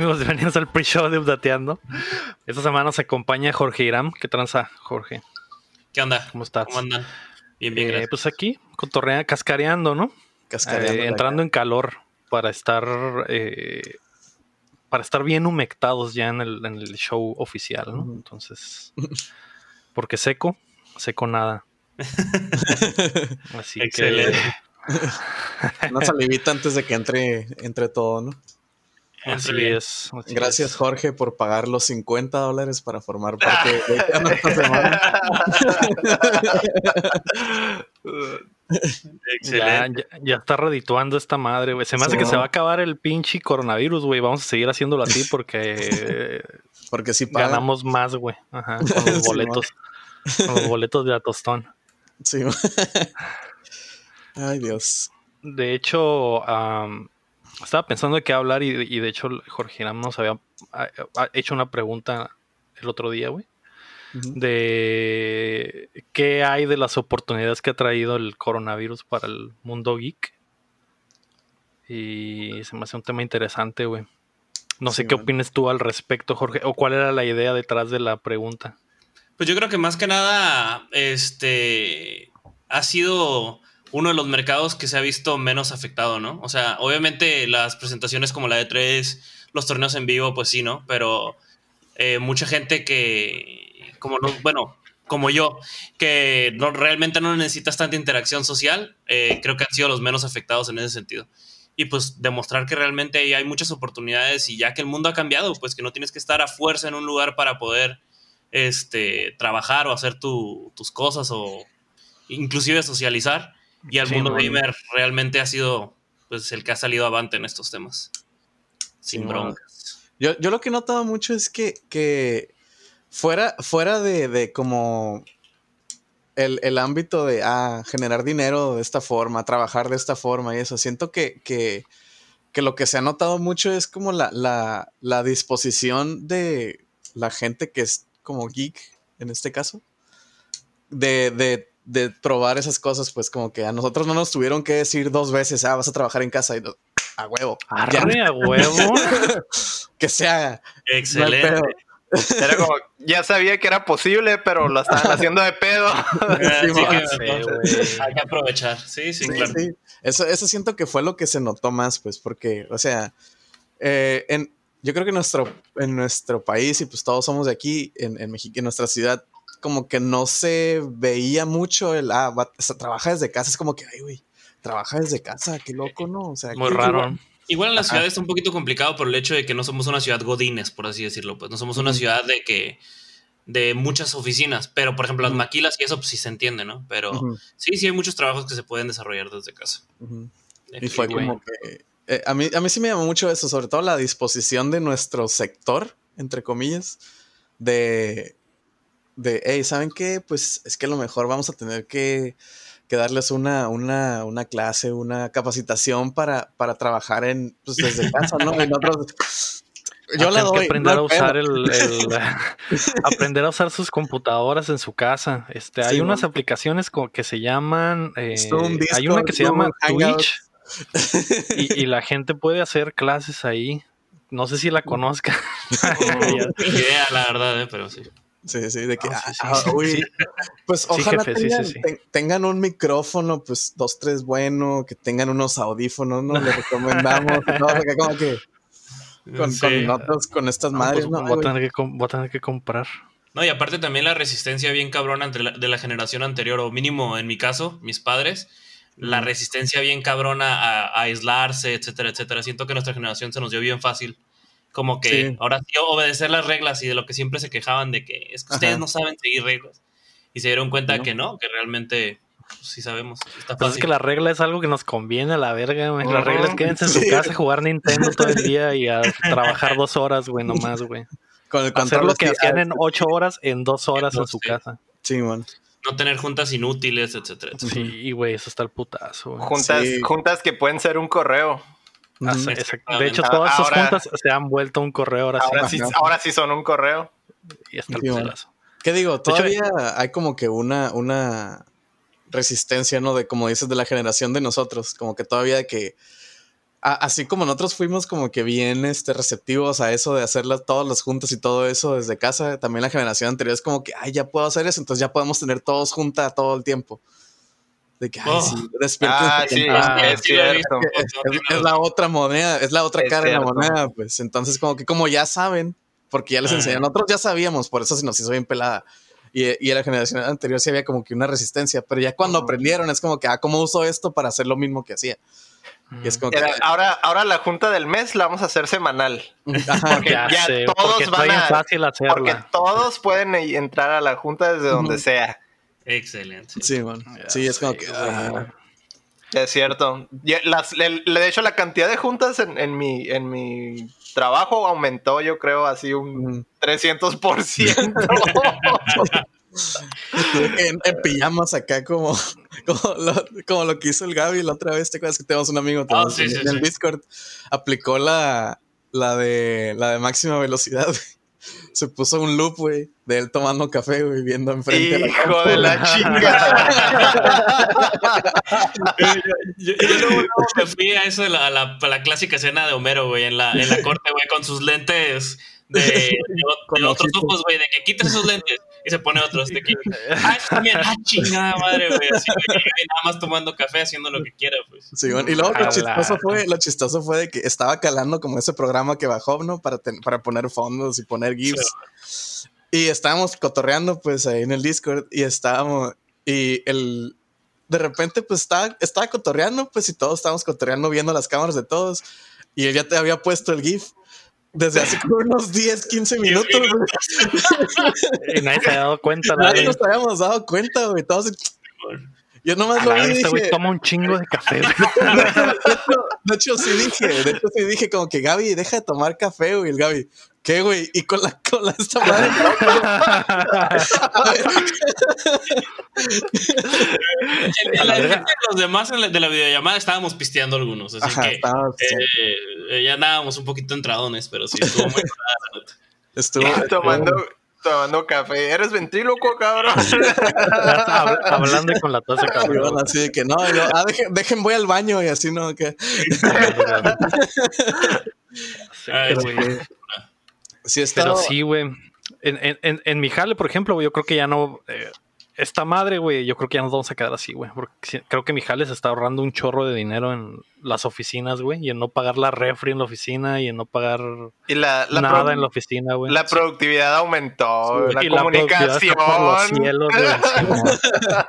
¿Qué tal amigos? Bienvenidos al pre-show de Updateando. Esta semana nos acompaña Jorge Iram. ¿Qué tranza, Jorge? ¿Qué onda? ¿Cómo estás? ¿Cómo andan? Bien, bien, Eh, gracias. pues aquí, cotorrea, cascareando, ¿no? Cascareando Eh, entrando en calor para estar eh, para estar bien humectados ya en el, en el show oficial, ¿no? Entonces, porque seco, seco nada. Así Excelente. que Una salivita antes de que entre, entre todo, ¿no? Así es. así Gracias, es. Jorge, por pagar los 50 dólares para formar parte de esta semana. Ya, Excelente. ya, ya está redituando esta madre, güey. Se me hace Sí, que ¿no? se va a acabar el pinche coronavirus, güey. Vamos a seguir haciéndolo así porque Porque sí pagan. ganamos más, güey. Ajá, con los Sí, boletos. con los boletos de Atostón. Sí. Ay, Dios. De hecho, am, estaba pensando de qué hablar y, y de hecho Jorge Iram nos había ha- ha hecho una pregunta el otro día, güey. De qué hay de las oportunidades que ha traído el coronavirus para el mundo geek. Y se me hace un tema interesante, güey. No sé Sí, qué man. opinas tú al respecto, Jorge, o cuál era la idea detrás de la pregunta. Pues yo creo que más que nada, este ha sido uno de los mercados que se ha visto menos afectado, ¿no? O sea, obviamente las presentaciones como la de 3 los torneos en vivo, pues sí, ¿no? Pero eh, mucha gente que, como no, bueno, como yo, que no, realmente no necesitas tanta interacción social, eh, creo que han sido los menos afectados en ese sentido. Y pues demostrar que realmente hay muchas oportunidades y ya que el mundo ha cambiado, pues que no tienes que estar a fuerza en un lugar para poder este, trabajar o hacer tu- tus cosas o inclusive socializar. Y al Sí, mundo man. gamer realmente ha sido pues, el que ha salido avante en estos temas. Sin Sí, broncas. Yo, yo lo que he notado mucho es que, que fuera, fuera de, de como el, el ámbito de ah, generar dinero de esta forma, trabajar de esta forma y eso, siento que, que, que lo que se ha notado mucho es como la, la, la disposición de la gente que es como geek, en este caso, de, de, de probar esas cosas, pues como que a nosotros no nos tuvieron que decir dos veces, ah, vas a trabajar en casa y no, a huevo. Ya, Arre a huevo. que se haga. Excelente. Era como, ya sabía que era posible, pero lo estaban haciendo de pedo. Ah, sí, Sí, entonces, hay que aprovechar. Sí, sí, Sí, claro. sí. Eso, eso siento que fue lo que se notó más, pues, porque, o sea, eh, en, yo creo que en nuestro, en nuestro país, y pues todos somos de aquí, en, en México, en nuestra ciudad, como que no se veía mucho el, ah, va- o sea, trabaja desde casa, es como que, ay, güey, trabaja desde casa, qué loco, ¿no? O sea, Muy raro. Igual en la Ajá. ciudad está un poquito complicado por el hecho de que no somos una ciudad godines, por así decirlo. Pues no somos una ciudad de que de muchas oficinas, pero por ejemplo las maquilas y eso pues sí se entiende, ¿no? Pero sí, sí hay muchos trabajos que se pueden desarrollar desde casa. Y fue como que, eh, a, mí, a mí sí me llamó mucho eso, sobre todo la disposición de nuestro sector, entre comillas, de, de, hey, ¿saben qué? Pues es que a lo mejor vamos a tener que, que darles una, una, una clase, una capacitación para, para trabajar en, pues desde casa, ¿no? En otros- yo Ah, la doy. que aprender no a usar el, el- aprender a usar sus computadoras en su casa. Este, hay Sí, unas man. aplicaciones como que se llaman eh, Zoom, hay una Discord, que se llama Zoom. Twitch y, y la gente puede hacer clases ahí. No sé si la conozca. Ni idea, la verdad, ¿eh? pero sí. Sí, sí, de que, Ah, ah, sí, sí, ah, sí. uy, Sí. pues ojalá jefe, tengan, sí. ten- tengan un micrófono, pues dos, tres bueno, que tengan unos audífonos, ¿no? Les recomendamos, acá como que con, Sí. con con estas No, madres, pues, ¿no? voy, a tener que, com- voy a tener que comprar. No, y aparte también la resistencia bien cabrona entre la- de la generación anterior, o mínimo en mi caso, mis padres, la resistencia bien cabrona a, a aislarse, etcétera, etcétera. Siento que nuestra generación se nos dio bien fácil. Como que Sí. ahora sí obedecer las reglas y de lo que siempre se quejaban de que es que ustedes Ajá. no saben seguir reglas. Y se dieron cuenta No. que no, que realmente pues, sí sabemos. Está Pues es fácil. que la regla es algo que nos conviene a la verga, güey. La Ujú. regla es quédense en su Sí. casa a jugar Nintendo todo el día y a trabajar dos horas, güey, nomás, güey. con el Hacer lo que hacían ah, en ocho horas en dos horas en su Sí. casa. Sí, man. No tener juntas inútiles, etcétera, etcétera. Sí, güey, eso está el putazo, güey. Juntas, Sí. juntas que pueden ser un correo. Ah, sí. De hecho, todas sus Ahora- juntas se han vuelto un correo ahora sí. Ahora sí, Ajá. ahora sí son un correo. Y está el. ¿Qué digo? hecho, Todavía hay como que una, una resistencia, ¿no? De como dices, de la generación de nosotros. Como que todavía que a- así como nosotros fuimos como que bien este, receptivos a eso de hacerlas todas las juntas y todo eso desde casa, también la generación anterior es como que, ay, ya puedo hacer eso, entonces ya podemos tener todos juntas todo el tiempo. De que, ay, Oh. sí, Ah, sí. Ah, es sí la otra moneda, es la otra Es cara de la moneda, pues. Entonces, como que como ya saben, porque ya les enseñan, nosotros ya sabíamos, por eso se nos hizo bien pelada. Y, y en la generación anterior sí había como que una resistencia, pero ya cuando aprendieron es como que, ah, ¿cómo uso esto para hacer lo mismo que hacía? Y es como que, Era- ahora, ahora la junta del mes la vamos a hacer semanal. ajá, porque Ya, ya sé, todos porque está van bien a- fácil hacerla. Porque todos pueden entrar a la junta desde donde sea. Excelente. sí, Sí, es como que, ah, Es cierto. Las- el- de hecho, la cantidad de juntas en, en mi, en mi trabajo aumentó, yo creo, así un ujú. 300%. en, en pijamas acá como, como, lo, como lo que hizo el Gaby la otra vez, ¿te acuerdas que tenemos un amigo tenemos sí, en, sí, en el sí. Discord? Aplicó la, la, de, la de máxima velocidad. Se puso un loop, güey, de él tomando café, güey, viendo enfrente. a la Hijo de la chingada. Yo, yo luego, luego me fui a eso, de la, a la, a la clásica escena de Homero, güey, en la, en la corte, güey, con sus lentes de, de, otros ojos, güey, de que quites esos lentes y se pone otros, de que, ah, también, ah, chingada madre, güey, así, güey, nada más tomando café, haciendo lo que quiera, pues. Sí, bueno, y luego lo chistoso, la- fue, lo chistoso fue de que estaba calando como ese programa que bajó, ¿no? Para, ten- para poner fondos y poner GIFs. Y estábamos cotorreando, pues, ahí en el Discord. Y estábamos. Y el. De repente, pues, estaba, estaba cotorreando, pues, y todos estábamos cotorreando, viendo las cámaras de todos. Y él ya te había puesto el GIF. Desde hace como unos 10, 15 minutos, güey. Y nadie se ha dado cuenta. Nadie nos habíamos dado cuenta, güey. Todos. Yo nomás A lo vi este güey dije, toma un chingo de café. güey. de, hecho, de hecho, sí dije, de hecho, sí dije como que Gaby, deja de tomar café, güey. El Gaby, ¿qué, güey? Y con la, con la esta madre. En, en la de los demás en la- de la videollamada estábamos pisteando algunos, así Ajá, que eh, eh, ya andábamos un poquito entradones, pero sí, estuvo muy estuvo, tomando, tomando café. ¿Eres ventríloco, cabrón? Hab- Hablando con la taza, cabrón. bueno, así de que no, ah, dejen, dejen, voy al baño y así, ¿no? Que, Sí, Ay, güey. Sí. está. Pero sí, güey. En, en, en, en mi jale, por ejemplo, yo creo que ya no. eh, esta madre, güey, yo creo que ya nos vamos a quedar así, güey. Porque creo que mi jale se está ahorrando un chorro de dinero en las oficinas, güey. Y en no pagar la refri en la oficina y en no pagar Y la, la, nada en la oficina, güey. la productividad aumentó. Sí, la y la comunicación. está por los cielos.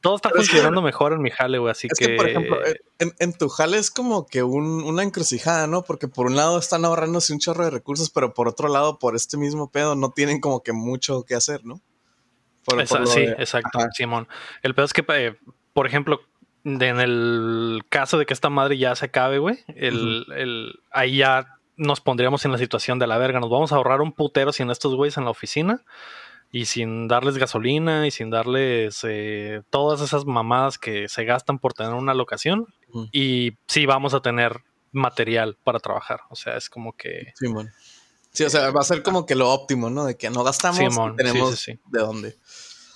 Todo está funcionando mejor en mi jale, güey. Así Es que. que, por ejemplo, en, en tu jale es como que un- una encrucijada, ¿no? Porque por un lado están ahorrándose un chorro de recursos, pero por otro lado, por este mismo pedo, no tienen como que mucho que hacer, ¿no? Por- Esa- por lo sí, de- exacto, Ajá. Simón. El pedo es que, eh, por ejemplo, de- en el caso de que esta madre ya se acabe, güey, el, el- ahí ya nos pondríamos en la situación de la verga. Nos vamos a ahorrar un putero sin estos güeyes en la oficina y sin darles gasolina y sin darles eh, todas esas mamadas que se gastan por tener una locación. Y sí vamos a tener material para trabajar. O sea, es como que... Simón. Sí, o sea, va a ser como que lo óptimo, ¿no? De que no gastamos Simón, y tenemos sí, sí, sí. de dónde.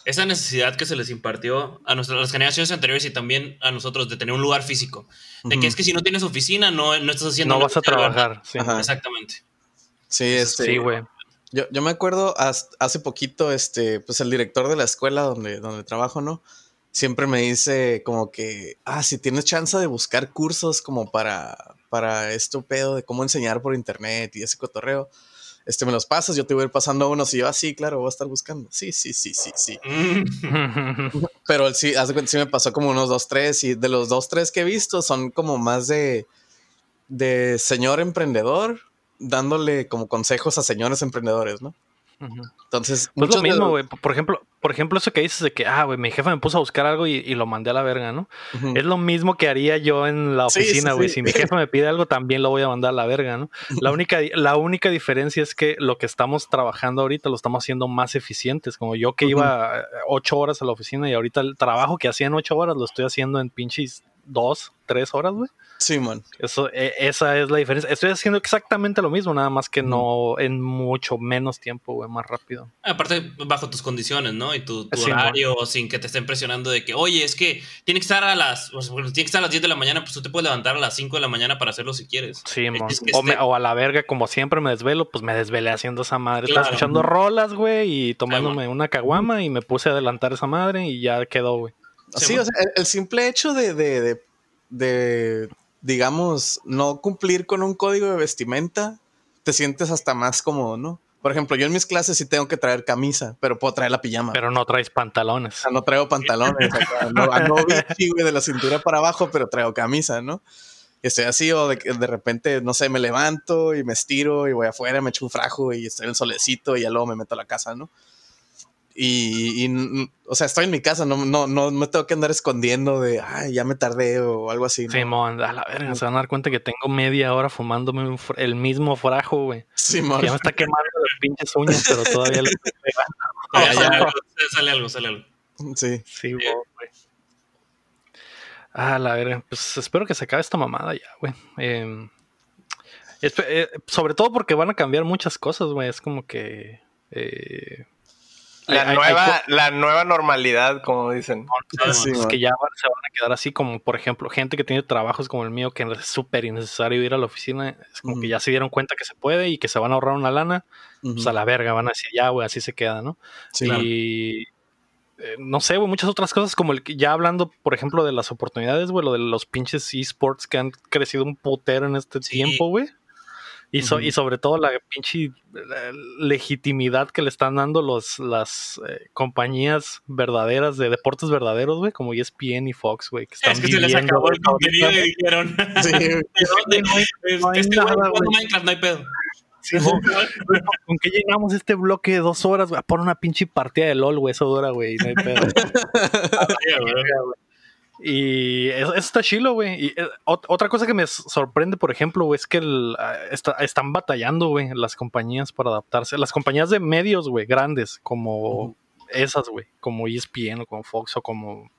Esa necesidad que se les impartió a nuestras las generaciones anteriores y también a nosotros de tener un lugar físico. De que es que si no tienes oficina, no, no estás haciendo No vas a trabajar. Sí. Exactamente. Sí, este. sí, güey. Yo, yo me acuerdo hace poquito, este, pues el director de la escuela donde, donde trabajo, ¿no? Siempre me dice como que, ah, si tienes chance de buscar cursos como para, para esto pedo de cómo enseñar por internet y ese cotorreo, este, me los pasas, yo te voy a ir pasando unos y yo, ah, sí, claro, voy a estar buscando. Sí, sí, sí, sí, sí. Mm. Pero él sí, haz de cuenta, sí me pasó como unos dos, tres y de los dos, tres que he visto son como más de, de señor emprendedor dándole como consejos a señores emprendedores, ¿no? Entonces, Pues lo mismo, güey. Por ejemplo, por ejemplo, eso que dices de que, ah, güey, mi jefe me puso a buscar algo y, y lo mandé a la verga, ¿no? Es lo mismo que haría yo en la oficina, güey. sí. Si mi jefe me pide algo, también lo voy a mandar a la verga, ¿no? La única, la única diferencia es que lo que estamos trabajando ahorita lo estamos haciendo más eficientes. Como yo que iba ocho horas a la oficina y ahorita el trabajo que hacía en ocho horas lo estoy haciendo en pinches dos, tres horas, güey. Sí, man. Eso, e- esa es la diferencia. Estoy haciendo exactamente lo mismo, nada más que no en mucho menos tiempo, güey, más rápido. Aparte, bajo tus condiciones, ¿no? Y tu, tu Sí, horario, sin que te estén presionando de que, oye, es que tiene que estar a las, o sea, tiene que estar a las 10 de la mañana, pues tú te puedes levantar a las 5 de la mañana para hacerlo si quieres. Sí, mon. Es que o, me- este- o a la verga, como siempre me desvelo, pues me desvelé haciendo esa madre. Estaba escuchando rolas, güey, y tomándome una caguama y me puse a adelantar esa madre y ya quedó, güey. Sí, Sí, man. o sea, el, el simple hecho de, de, de, de, digamos, no cumplir con un código de vestimenta, te sientes hasta más cómodo, ¿no? Por ejemplo, yo en mis clases sí tengo que traer camisa, pero puedo traer la pijama. Pero no traes pantalones. O sea, no traigo pantalones, no, no bichi, güey, de la cintura para abajo, pero traigo camisa, ¿no? Y estoy así, o de, que de repente, no sé, me levanto y me estiro y voy afuera, me echo un frajo y estoy en el solecito y ya luego me meto a la casa, ¿no? Y, o sea, estoy en mi casa, no, no, no me tengo que andar escondiendo de, ay, ya me tardé o algo así. ¿no? Simón, a la verga, se van a dar cuenta que tengo media hora fumándome un el mismo frajo, güey. Simón. Ya me está quemando las pinches uñas, pero todavía le estoy pegando. Ya, ya, sale, ya. algo, sale algo, sale algo. Sí. Sí, güey. Ah, la verga. Pues espero que se acabe esta mamada ya, güey. Eh, espe- eh, sobre todo porque van a cambiar muchas cosas, güey. Es como que. eh, La hay- nueva, hay la nueva normalidad, como dicen. Sí, man. que ya van- se van a quedar así, como por ejemplo, gente que tiene trabajos como el mío, que es súper innecesario ir a la oficina. Es como que ya se dieron cuenta que se puede y que se van a ahorrar una lana. Ujú. Pues a la verga, van a decir, ya, güey, así se queda, ¿no? Sí, y eh, no sé, güey, muchas otras cosas como el que ya hablando, por ejemplo, de las oportunidades, güey, lo de los pinches esports que han crecido un putero en este Sí. tiempo, güey. Y, so- Ujú. y sobre todo la pinche legitimidad que le están dando los, las eh, compañías verdaderas de deportes verdaderos, güey, como ESPN y Fox, güey, que están Es que se les viviendo, acabó el contenido y dijeron, no que hay este güey. Minecraft, no hay pedo. Sí, güey. ¿Con qué llenamos este bloque de dos horas, güey? Por una pinche partida de LOL, güey, eso dura, güey, no hay pedo. Sí. Y eso, eso está chilo, güey. Y eh, ot- otra cosa que me sorprende, por ejemplo, güey, es que el, ah, está- están batallando, güey, las compañías para adaptarse. Las compañías de medios, güey, grandes, como esas, güey, como ESPN o como Fox o como,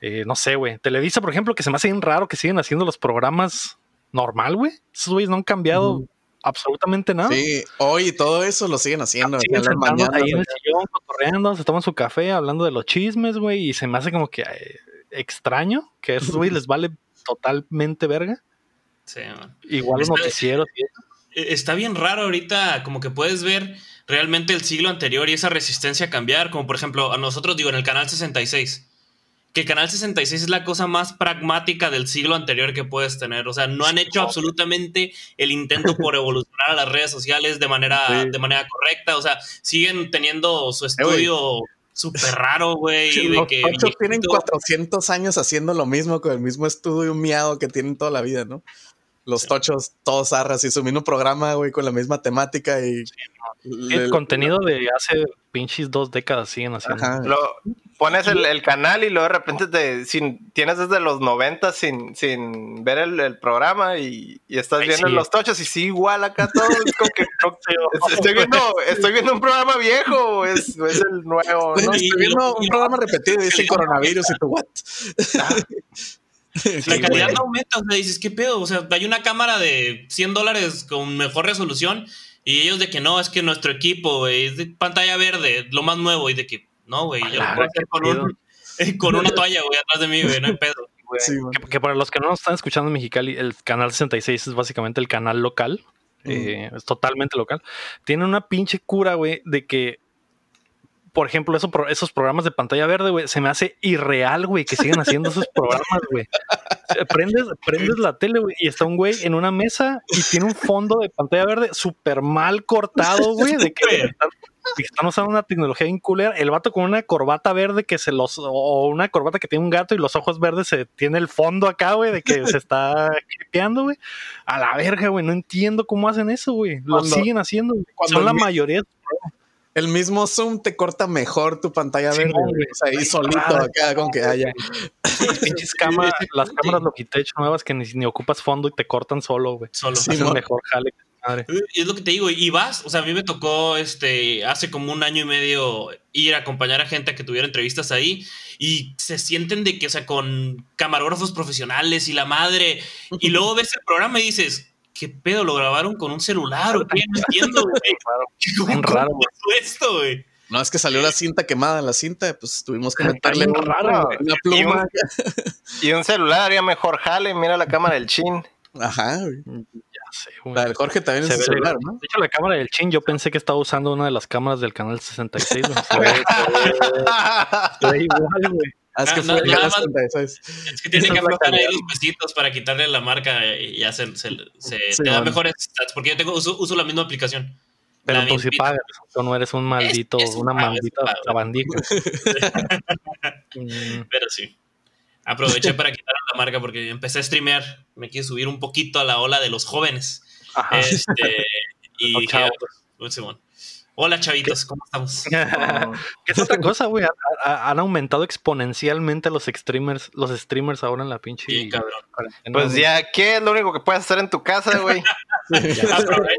eh, no sé, güey. Televisa, por ejemplo, que se me hace bien raro que siguen haciendo los programas normal, güey. Esos güeyes no han cambiado absolutamente nada. sí. Hoy todo eso lo siguen haciendo. Siguen en mañanas, ahí en el sillón, cotorreando, se toman su café, hablando de los chismes, güey, y se me hace como que eh, extraño que a esos güey les vale totalmente verga. Sí, man. Igual los Está- noticieros y eso. Eh, Está bien raro ahorita, como que puedes ver realmente el siglo anterior y esa resistencia a cambiar, como por ejemplo a nosotros, digo, en el canal 66. Que el canal 66 es la cosa más pragmática del siglo anterior que puedes tener. O sea, no han hecho absolutamente el intento por evolucionar a las redes sociales de manera, Sí. de manera correcta. O sea, siguen teniendo su Eh, estudio súper raro, güey. Los que tochos tienen viejito. 400 años haciendo lo mismo con el mismo estudio miado que tienen toda la vida, ¿no? Los Sí. tochos todos arras y su mismo programa, güey, con la misma temática y... El le- contenido de hace pinches dos décadas siguen haciendo. Ajá. Lo, pones el, el canal y luego de repente te, sin, tienes desde los 90 sin, sin ver el, el programa y, y estás Ay, viendo sí. los tochos y sí, igual acá todo. es como que, estoy, viendo, estoy viendo un programa viejo o es, es el nuevo. ¿no? estoy viendo un programa repetido y dice coronavirus y tú, ¿what? La calidad no aumenta, o sea, dices, ¿qué pedo? O sea, hay una cámara de 100 dólares con mejor resolución y ellos de que no, es que nuestro equipo, güey, es de pantalla verde, lo más nuevo, y de que no, güey, yo lo puedo hacer con, un- eh, con una toalla, güey, atrás de mí, güey, no hay pedo. Sí. Que, que para los que no nos están escuchando en Mexicali, el canal 66 es básicamente el canal local. eh, es totalmente local. Tiene una pinche cura, güey, de que, por ejemplo, eso, pro- esos programas de pantalla verde, güey, se me hace irreal, güey, que sigan haciendo esos programas, güey. Prendes, prendes la tele, güey, y está un güey en una mesa y tiene un fondo de pantalla verde súper mal cortado, güey, de que están, usando una tecnología bien culera. El vato con una corbata verde que se los, o una corbata que tiene un gato y los ojos verdes, se tiene el fondo acá, güey, de que se está clipeando, güey. A la verga, güey, no entiendo cómo hacen eso, güey. Lo Cuando- siguen haciendo, Son la mi- mayoría. El mismo Zoom te corta mejor tu pantalla Sí, verde. güey. güey. O sea, ahí solito acá con que haya. Las pinches cámaras, las cámaras Logitech nuevas que ni, ni ocupas fondo y te cortan solo, güey. Solo. Sí, Hacen mejor jale. Madre. Es lo que te digo, y vas, o sea, a mí me tocó este hace como un año y medio ir a acompañar a gente a que tuviera entrevistas ahí y se sienten de que, o sea, con camarógrafos profesionales y la madre, y luego ves el programa y dices, ¿qué pedo? ¿Lo grabaron con un celular o qué? No entiendo, güey. ¿Cómo, Bien raro, cómo pasó esto, güey? No, es que salió la cinta quemada en la cinta, pues tuvimos que meterle una Y pluma. un, y un celular haría mejor jale. Mira la cámara del chin. Ajá, güey. Ya sé, güey. La del Jorge también Se es ve el celular. ¿no? De hecho, la cámara del chin, yo pensé que estaba usando una de las cámaras del canal 66. güey. Se ve, se ve- se ve igual, güey. Ah, es que fue no, el nada canal más- 76. Es que tiene que aflojar ahí los pesitos para quitarle la marca y ya se, se, se- Sí, te da bueno. mejores stats, porque yo tengo, uso, uso la misma aplicación. Pero La tú sí pagas. Tú no eres un maldito, es una maldita sabandija. Mm, Pero sí. Aproveché para quitar la marca porque empecé a streamear. Me quise subir un poquito a la ola de los jóvenes. Ajá. Este, y dije, chavos. ah, pues, Simón. Hola chavitos, ¿cómo estamos? ¿Qué es otra cosa, güey? Ha- ha- Han aumentado exponencialmente los streamers, los streamers ahora en la pinche. Sí, cabrón. Pues ya, ¿qué es lo único que puedes hacer en tu casa, güey? Aprovechas.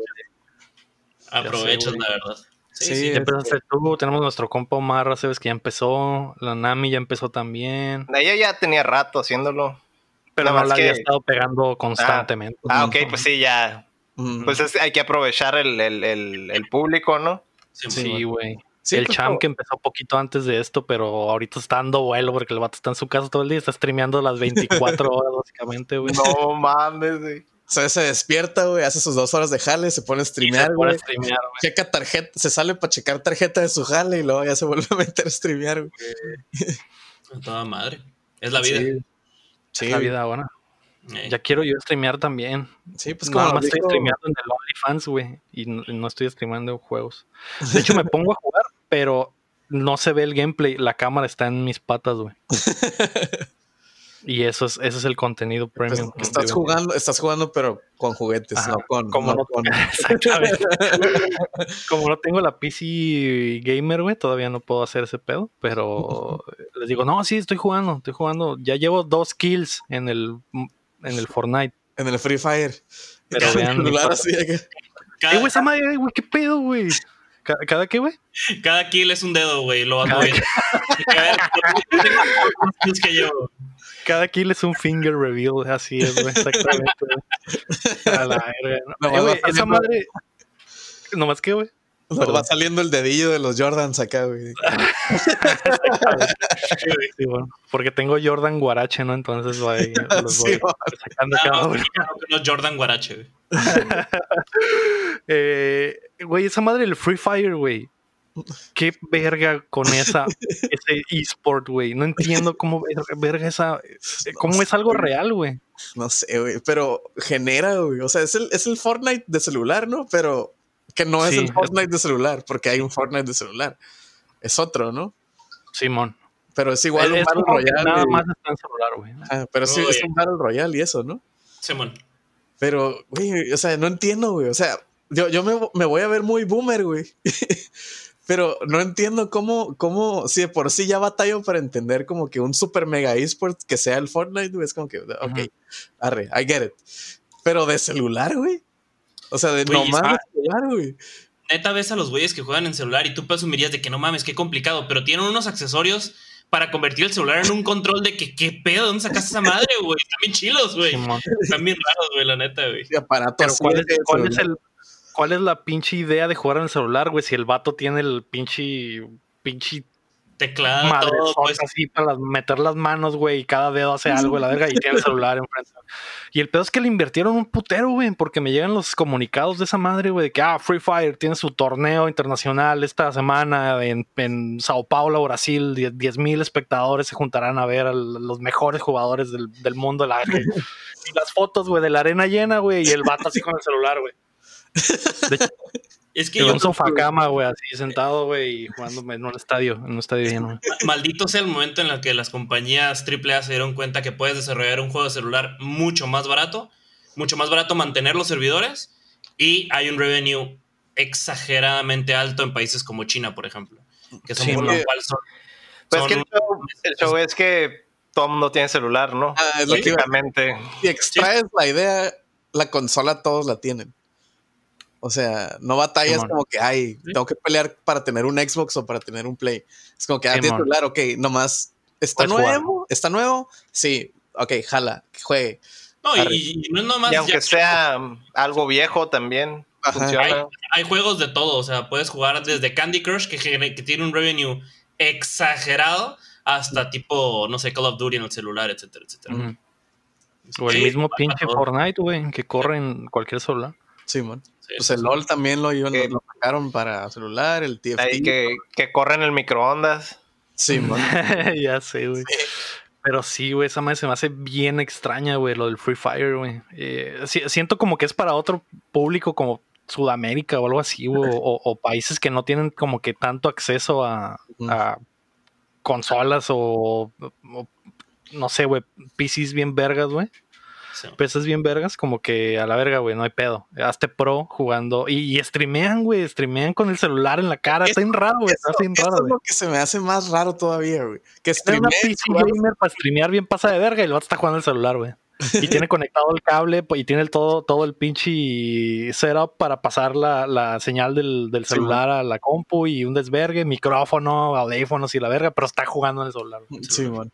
Aprovechas, la verdad. Sí, Sí, sí. Ya empezaste tú, tenemos nuestro compa Omar, sabes que ya empezó, la Nami ya empezó también, Ella ya tenía rato haciéndolo. pero Nada no más la había que- estado pegando constantemente. Ah, ok, pues sí, ya. Mm. Pues es- hay que aprovechar el, el, el, el público, ¿no? Sí, güey. Sí, el pues, champ como- que empezó poquito antes de esto, pero ahorita está dando vuelo porque el vato está en su casa todo el día, está streameando las 24 horas básicamente, güey. No mames, güey. O sea, se despierta, güey, hace sus dos horas de jale, se pone a Y se streamear, pone a streamear, güey. Checa tarjeta, se sale para checar tarjeta de su jale y luego ya se vuelve a meter a streamear, güey. A Toda madre. Es la vida. Sí, sí, Es la vida ahora. Eh, Ya quiero yo streamear también. sí, pues Nada como más estoy streameando en el OnlyFans, güey. Y no, no estoy streameando juegos. De hecho, me pongo a jugar, pero no se ve el gameplay. La cámara está en mis patas, güey. Y eso es, eso es el contenido premium. que estás jugando, estás jugando, pero con juguetes, Ajá, no con, como no no- con- Exactamente. Como no tengo la PC gamer, güey, todavía no puedo hacer ese pedo. Pero les digo, no, sí, estoy jugando, estoy jugando. Ya llevo dos kills en el, en el Fortnite. en el Free Fire. Pero vean así Eh, cada, güey, esa madre, güey, qué pedo, güey. ¿Cada, cada qué, güey? cada kill es un dedo, güey. Lo vas Cada- moviendo. A ver, los kills que llevo. Cada kill es un finger reveal, así es, güey, exactamente. güey. A la verga. ¿no? No, Eh, güey, esa madre. ¿Nomás qué, güey? nos Perdón. va saliendo el dedillo de los Jordans acá, güey. Sí, bueno, porque tengo Jordan Guarache, ¿no? Entonces ahí los voy Sí, sacando más uno. que no Jordan Guarache, güey. Eh, güey, esa madre del Free Fire, güey. Qué verga con esa, ese eSport, güey. No entiendo cómo ver- verga esa. ¿Cómo es algo real, güey? No sé, güey, pero genera, güey. O sea, es el, es el Fortnite de celular, ¿no? Pero que no es el es- Fortnite de celular, porque hay un Fortnite de celular. Es otro, ¿no? Simón. Pero es igual un Es Battle Royale. Nada y- más está en celular, güey. Ajá, pero sí, Oh, es yeah. un Battle Royale y eso, ¿no? Simón. Pero, güey, o sea, no entiendo, güey. O sea, yo, yo me, me voy a ver muy boomer, güey. Pero no entiendo cómo, cómo, si de por sí ya batallo para entender como que un super mega esport que sea el Fortnite, güey, es como que, ok, arre, I get it. Pero de celular, güey. O sea, de nomás de celular, güey. Neta ves a los güeyes que juegan en celular y tú presumirías de que no mames, qué complicado, pero tienen unos accesorios para convertir el celular en un control de que qué pedo, ¿dónde sacaste esa madre, güey? Están bien chilos, güey. Están bien raros, güey, la neta, güey. Y aparato Pero ¿cuál es, cuál el cuál es la pinche idea de jugar en el celular, güey? Si el vato tiene el pinche pinche Teclado, madre todo, pues. así para meter las manos, güey, y cada dedo hace algo, la verga, y tiene el celular enfrente. Y el pedo es que le invirtieron un putero, güey, porque me llegan los comunicados de esa madre, güey, de que, ah, Free Fire tiene su torneo internacional esta semana en, en Sao Paulo, Brasil, 10 mil espectadores se juntarán a ver a los mejores jugadores del, del mundo. La verga. y las fotos, güey, de la arena llena, güey, y el vato así con el celular, güey. De hecho, Es que yo un sofá cama, güey, así sentado, güey, y jugando en un estadio, en un estadio lleno. Maldito sea el momento en el que las compañías AAA se dieron cuenta que puedes desarrollar un juego de celular mucho más barato, mucho más barato mantener los servidores y hay un revenue exageradamente alto en países como China, por ejemplo, que son Sí, por man. lo cual son, Pues son- que el show, el show es que todo mundo tiene celular, ¿no? Ah, es lo que iba-. Si extraes la idea, la consola todos la tienen. O sea, no batallas Simón. como que, ay, Sí. tengo que pelear para tener un Xbox o para tener un Play. Es como que, ah, tienes celular, ok, nomás, ¿está jugar. nuevo? ¿Está nuevo? Sí, ok, jala, que juegue. No, y, y no es nomás. Y aunque ya- sea um, algo viejo también hay, hay juegos de todo. O sea, puedes jugar desde Candy Crush, que, tiene un revenue exagerado, hasta tipo, no sé, Call of Duty en el celular, etcétera, etcétera. Ujú. O el Sí, mismo pinche. Fortnite, güey, que corre en cualquier celular. Sí, man. Sí, Pues sí, el sí. LOL también lo, lo, Que- lo sacaron para celular, el TFT. Ahí que, que corren el microondas. Sí, man. ya sé, güey. Pero sí, güey, esa madre se me hace bien extraña, güey, lo del Free Fire, güey. Eh, si- siento como que es para otro público como Sudamérica o algo así, güey, o, o países que no tienen como que tanto acceso a consolas o, o, no sé, güey, PCs bien vergas, güey. Sí. PCs bien vergas, como que a la verga, güey, no hay pedo. Hazte pro jugando y, y streamean, güey, streamean con el celular en la cara. Está bien raro, güey, está bien eso raro, es lo que se me hace más raro todavía, güey. Que jugando- gamer para streamear bien pasa de verga y vato está jugando el celular, güey. Y tiene conectado el cable pues, y tiene el todo, todo el pinche setup para pasar la, la señal del, del Sí, celular a la compu y un desvergue, micrófono, audífonos y la verga, pero está jugando en el celular. Sí, man.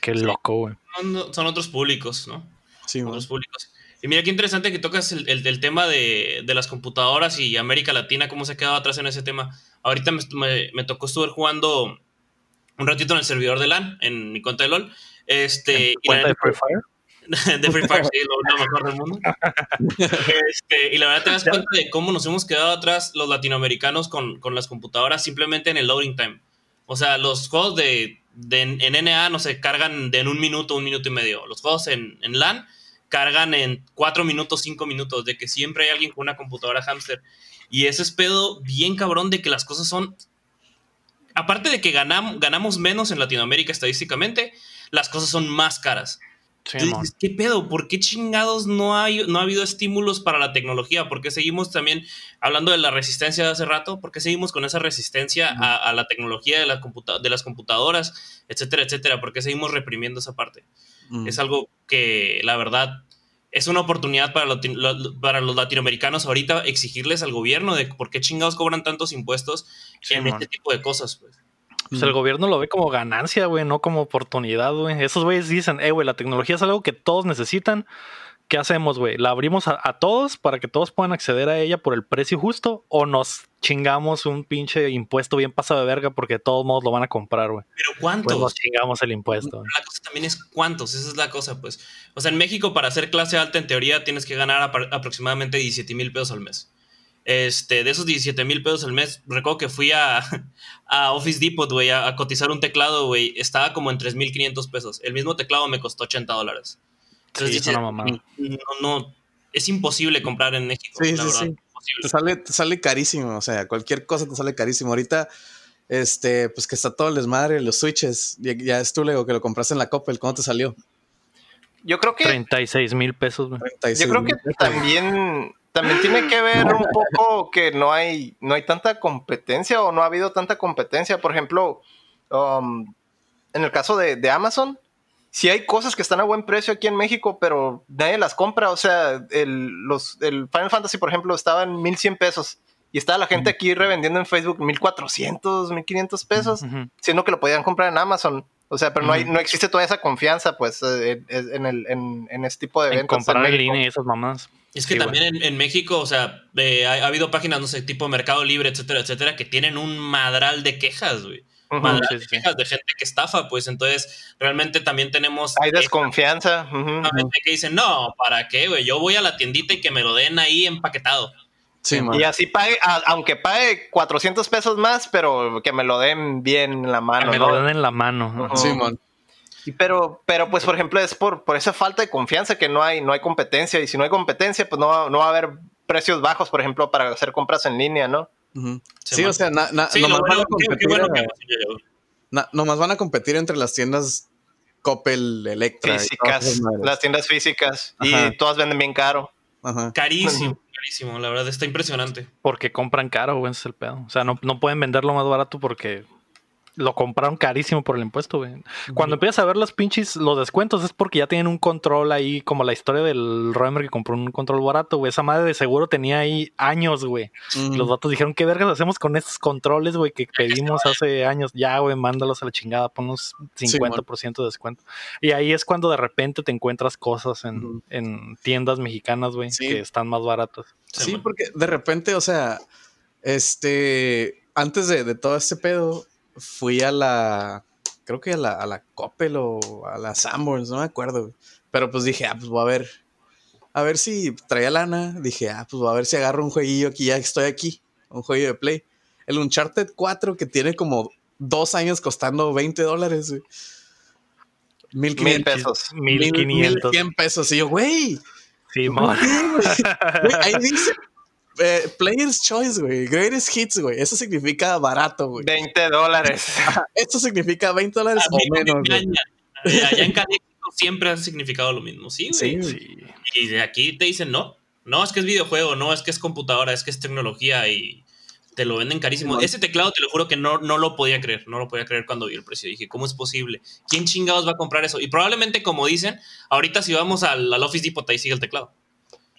Qué loco, güey. Son, son otros públicos, ¿no? Sí. Otros públicos. Y mira qué interesante que tocas el, el- el tema de, de las computadoras y América Latina, cómo se ha quedado atrás en ese tema. Ahorita me, me- me tocó estar jugando un ratito en el servidor de LAN, en mi cuenta de LOL. Este, y la ¿Cuenta de Free Fire? de Free Fire, sí, lo, lo mejor del mundo. Este, y la verdad te das cuenta de cómo nos hemos quedado atrás los latinoamericanos con, con las computadoras simplemente en el loading time. O sea, los juegos de, en NA no se cargan de en un minuto, un minuto y medio. Los juegos en, en LAN cargan en cuatro minutos, cinco minutos, de que siempre hay alguien con una computadora hamster. Y ese es pedo bien cabrón de que las cosas son... Aparte de que ganam- ganamos menos en Latinoamérica estadísticamente, las cosas son más caras. Sí, ¿Qué pedo? ¿Por qué chingados no, hay, no ha habido estímulos para la tecnología? ¿Por qué seguimos también hablando de la resistencia de hace rato? ¿Por qué seguimos con esa resistencia a, a la tecnología de, la computa- de las computadoras, etcétera, etcétera? ¿Por qué seguimos reprimiendo esa parte? Mm. Es algo que la verdad es una oportunidad para, lo- para los latinoamericanos ahorita exigirles al gobierno de por qué chingados cobran tantos impuestos Sí, en este tipo de cosas. Pues. Pues el gobierno lo ve como ganancia, güey, no como oportunidad, güey. Esos güeyes dicen, eh, güey, la tecnología es algo que todos necesitan. ¿Qué hacemos, güey? ¿La abrimos a, a todos para que todos puedan acceder a ella por el precio justo? ¿O nos chingamos un pinche impuesto bien pasado de verga porque de todos modos lo van a comprar, güey? Pero Pues ¿cuántos? nos chingamos el impuesto. la cosa también es cuántos, esa es la cosa, pues. O sea, en México para ser clase alta, en teoría, tienes que ganar aproximadamente 17 mil pesos al mes. Este, de esos 17 mil pesos al mes, recuerdo que fui a, a Office Depot, güey, a, a cotizar un teclado, güey, estaba como en 3.500 pesos. El mismo teclado me costó 80 dólares. Sí, Entonces es dices, una mamada. no, no, es imposible comprar en México, Sí, la sí, verdad, sí. imposible. Te sale, te sale carísimo, o sea, cualquier cosa te sale carísimo. Ahorita, este, pues que está todo el desmadre, los switches, ya, ya es tú, Lego, que lo compraste en la Coppel, ¿cuándo te salió? Yo creo que 36 mil pesos, güey. 36 Yo creo que también, también tiene que ver un poco que no hay, no hay tanta competencia o no ha habido tanta competencia. Por ejemplo, um, en el caso de, de Amazon, sí hay cosas que están a buen precio aquí en México, pero nadie las compra. O sea, el, los, el Final Fantasy, por ejemplo, estaba en 1100 pesos. Y estaba la gente aquí revendiendo en Facebook 1400, 1500 pesos, Ujú. siendo que lo podían comprar en Amazon. O sea, pero no, hay, no existe toda esa confianza, pues, eh, en, en el, en, en este tipo de En ventas. comprar en línea y esas mamás. Es que Sí, también en, en México, o sea, eh, ha, ha habido páginas, no sé, tipo Mercado Libre, etcétera, etcétera, que tienen un madral de quejas, güey. Madral sí, de sí. quejas de gente que estafa, pues entonces realmente también tenemos Hay desconfianza. gente que dicen, no, ¿para qué, güey? Yo voy a la tiendita y que me lo den ahí empaquetado. Sí, man. Y así pague, a- aunque pague 400 pesos más, pero que me lo den bien en la Que mano. me ¿no? lo den en la mano. Ujú. Sí, man. Y Pero, pero pues, por ejemplo, es por, por esa falta de confianza que no hay, no hay competencia. Y si no hay competencia, pues no, va- no va a haber precios bajos, por ejemplo, para hacer compras en línea, ¿no? Sí, o sea, na- na- Sí, nomás, van a competir, bueno que na- nomás van a competir entre las tiendas Coppel, Electra. Físicas, las tiendas físicas. Ajá. Y todas venden bien caro. Ajá. Carísimo, carísimo, la verdad, está impresionante. Porque compran caro, güey, ese es el pedo. O sea, no, no pueden venderlo más barato porque lo compraron carísimo por el impuesto, güey. Cuando empiezas a ver los pinches, los descuentos, es porque ya tienen un control ahí, como la historia del Roemer que compró un control barato, güey. Esa madre de seguro tenía ahí años, güey. Mm. Los datos dijeron, ¿qué vergas hacemos con estos controles, güey, que pedimos hace años? Ya, güey, mándalos a la chingada, ponos 50% de descuento. Y ahí es cuando de repente te encuentras cosas en, en tiendas mexicanas, güey, Sí. que están más baratas. Sí, man. porque de repente, o sea, este, antes de, de todo este pedo, fui a la, creo que a la, a la Coppel o a la Sanborns, no me acuerdo, pero pues dije, ah, pues voy a ver, a ver si traía lana, dije, ah, pues voy a ver si agarro un jueguillo aquí, ya estoy aquí, un jueguillo de Play. El Uncharted 4 que tiene como dos años costando 20 dólares, güey. Mil 1500 pesos. 1500. 100 pesos. Y yo, güey, Sí. Güey, ahí dice eh, Player's Choice, güey. Greatest Hits, güey. Eso significa barato, güey. 20 dólares. Esto significa 20 dólares A o me menos, engaña. Allá en Caléxico siempre ha significado lo mismo, sí, güey. Sí, Sí. Y de aquí te dicen no. No, es que es videojuego, no, es que es computadora, es que es tecnología y te lo venden carísimo. Ese teclado te lo juro que no, no lo podía creer, no lo podía creer cuando vi el precio. Dije, ¿cómo es posible? ¿Quién chingados va a comprar eso? Y probablemente, como dicen, ahorita si vamos al, al Office Depot, ahí sigue el teclado.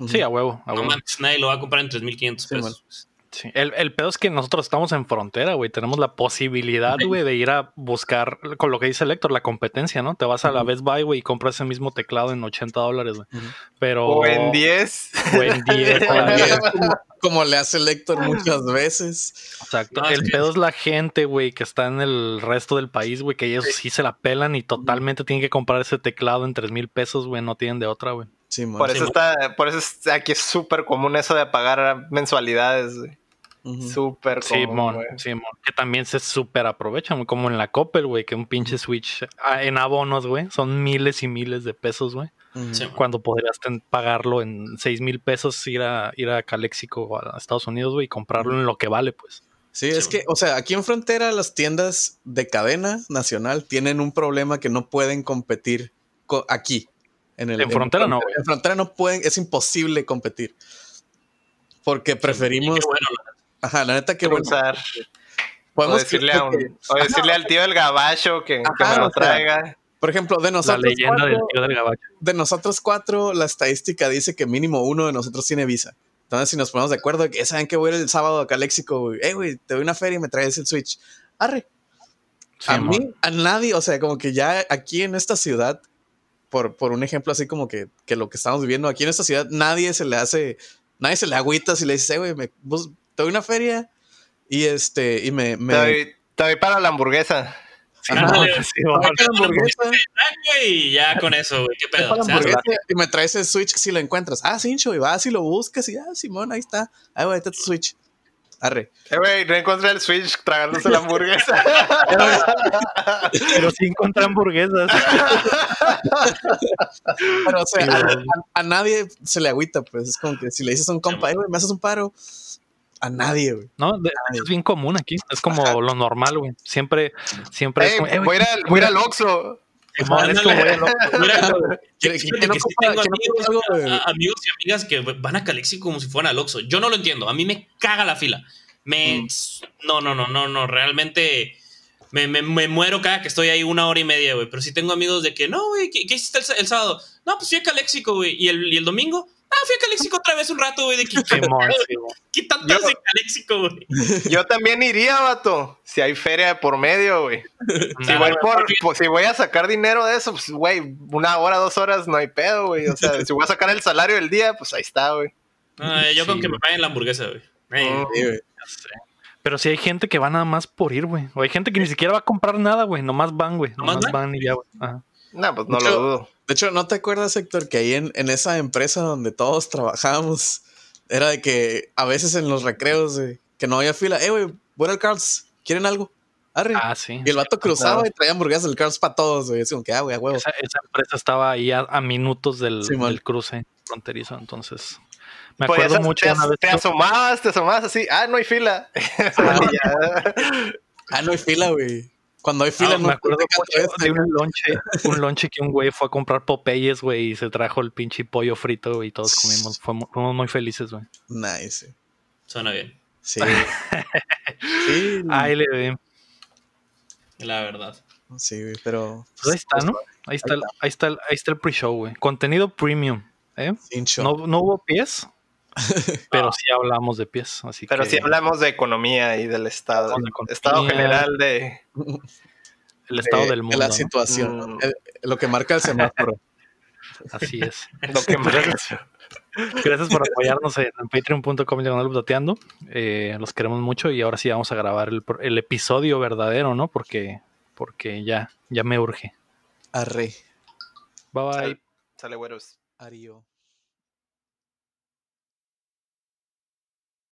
Sí, a huevo. A No huevo. mames, nadie lo va a comprar en 3.500 Sí, pesos. Sí, El, el pedo es que nosotros estamos en frontera, güey. Tenemos la posibilidad, güey, de ir a buscar, con lo que dice el Héctor, la competencia, ¿no? Te vas a la Best Buy, güey, y compras ese mismo teclado en 80 dólares, güey. Pero. O en 10. o en 10, Como, güey. como- como le hace el Héctor muchas veces. Exacto. No, el pedo es la gente, güey, que está en el resto del país, güey, que ellos sí se la pelan y totalmente tienen que comprar ese teclado en 3 mil pesos, güey. No tienen de otra, güey. Sí, man. Por Sí, eso está, por eso es- aquí es súper común eso de pagar mensualidades. güey. Ujú. Súper común. Simón. Que también se súper aprovechan, como en la Coppel, güey, que un pinche Switch ah, en abonos, güey, son miles y miles de pesos, güey. Cuando podrías pagarlo en 6 mil pesos, ir a, ir a Calexico o a Estados Unidos, güey, y comprarlo en lo que vale, pues. Sí, Sí, es que, o sea, aquí en frontera las tiendas de cadena nacional tienen un problema que no pueden competir co- aquí. En, el, En frontera no. En frontera no pueden, es imposible competir. Porque preferimos, bueno, ajá, la neta que bueno, usar. O podemos decirle, a un- o decirle al tío del gabacho que, que Ajá, me lo o sea, traiga. por ejemplo, de La nosotros leyenda del cuatro, tío del gabacho. de nosotros cuatro, la estadística dice que mínimo uno de nosotros tiene visa. Entonces, si nos ponemos de acuerdo que saben que voy el sábado a Calexico, güey, hey, güey, te doy una feria y me traes el Switch. Arre. a mí, a nadie, o sea, como que ya aquí en esta ciudad, por, por un ejemplo así como que, que lo que estamos viviendo aquí en esta ciudad, nadie se le hace, nadie se le agüita si le dice, "Eh, güey, me, vos- te doy una feria y este, y me, me Te doy, te doy para la hamburguesa. La y ya con eso, güey, qué pedo. y me traes el Switch si lo encuentras. Ah, Sincho, y vas y lo buscas y ah, Simón, ahí está. Ah, güey, ahí está tu Switch. Arre. Eh, güey, no encontré el Switch tragándose la hamburguesa. Pero sí encontré hamburguesas. Pero, o sea, Sí, a, güey. a- a nadie se le agüita, pues es como que si le dices a un compa, "Eh, güey, me haces un paro, a nadie, güey. No, de- es bien común aquí. Es como lo normal, güey. Siempre, siempre es Eh, como, eh, güey, voy, a ir al, voy a ir al Oxxo. Amigos, y amigas que van a Calexi como si fueran al Oxxo. Yo no lo entiendo. A mí me caga la fila. Me. Mm. No, no, no, no, no. Realmente. Me, me- me muero cada que estoy ahí una hora y media, güey. Pero sí tengo amigos de que, no, güey, ¿qué, qué hiciste el sábado? No, pues fui a Caléxico, güey. ¿Y el, ¿Y el domingo? Ah, fui a Caléxico otra vez un rato, güey. ¿De qué, qué, tanto Yo- hace Caléxico, güey? Yo también iría, vato. Si hay feria de por medio, güey. Si voy, por, pues, si voy a sacar dinero de eso, pues, güey, una hora, dos horas no hay pedo, güey. O sea, si voy a sacar el salario del día, pues ahí está, güey. Ah, yo con que me paguen la hamburguesa, güey. Sí, güey. Ya sé. Pero sí hay gente que va nada más por ir, güey. O hay gente que ni siquiera va a comprar nada, güey. Nomás van, güey. ¿Nomás Nomás van? van y ya, güey. Ajá. No, pues no lo dudo. De hecho, ¿no te acuerdas, Héctor, que ahí en, en esa empresa donde todos trabajábamos, era de que a veces en los recreos, que no había fila, eh, güey, voy al Carl's, ¿quieren algo? Arre. Ah, sí. y el vato cruzaba claro. y traía hamburguesas del Carl's para todos, güey. Es como que, ah, güey, a huevo. Esa, esa empresa estaba ahí a, a minutos del, del cruce fronterizo, entonces. Me acuerdo hacer- mucho te, una vez. te asomabas, te asomabas así. Ah, no hay fila. Ah, no hay fila, güey. Cuando hay fila, Ah, no me acuerdo te dejan mucho otra de un lonche, un lonche que un güey fue a comprar Popeyes, güey, y se trajo el pinche pollo frito, güey, y todos comimos. Fuimos, fuimos muy felices, güey. Nice. Suena bien. Sí. sí. Ahí le ve. La verdad. Sí, güey, pero. Pues ahí está, ¿no? Ahí está, el, ahí está ahí está el pre-show, güey. Contenido premium. ¿eh? Sin show. No, no hubo pies, pero sí hablamos de pies. Así Pero que sí hablamos de economía y del estado. Hablamos de economía. Estado general de. el estado de- del de mundo. la situación. ¿no? Mm. El- lo que marca el semáforo. Así es. Lo que más- Gracias por apoyarnos en, en patreon.com diagonal. Eh, los queremos mucho y ahora sí vamos a grabar el, episodio verdadero, ¿no? Porque, porque ya, ya me urge. Arre. Bye bye. Sale, sale, güeros. Ario.